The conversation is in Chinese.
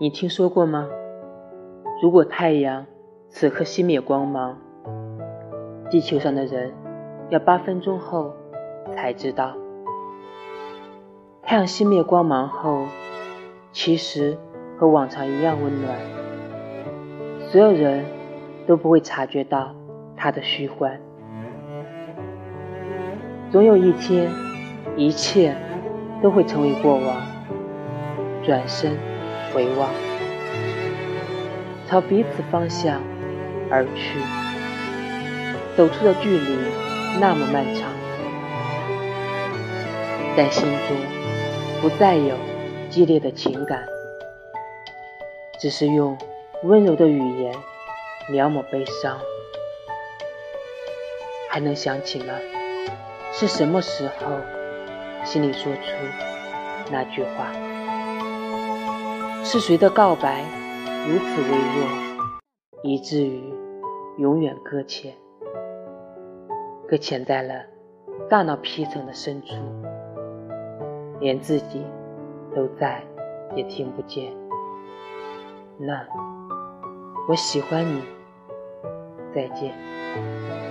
你听说过吗？如果太阳此刻熄灭光芒，地球上的人要八分钟后才知道。太阳熄灭光芒后，其实和往常一样温暖，所有人都不会察觉到它的虚幻。总有一天，一切都会成为过往。转身回望，朝彼此方向而去，走出的距离那么漫长，但心中不再有激烈的情感，只是用温柔的语言描摹悲伤。还能想起吗？是什么时候心里说出那句话？是谁的告白如此微弱，以至于永远搁浅，搁浅在了大脑皮层的深处，连自己都再也听不见。那我喜欢你，再见。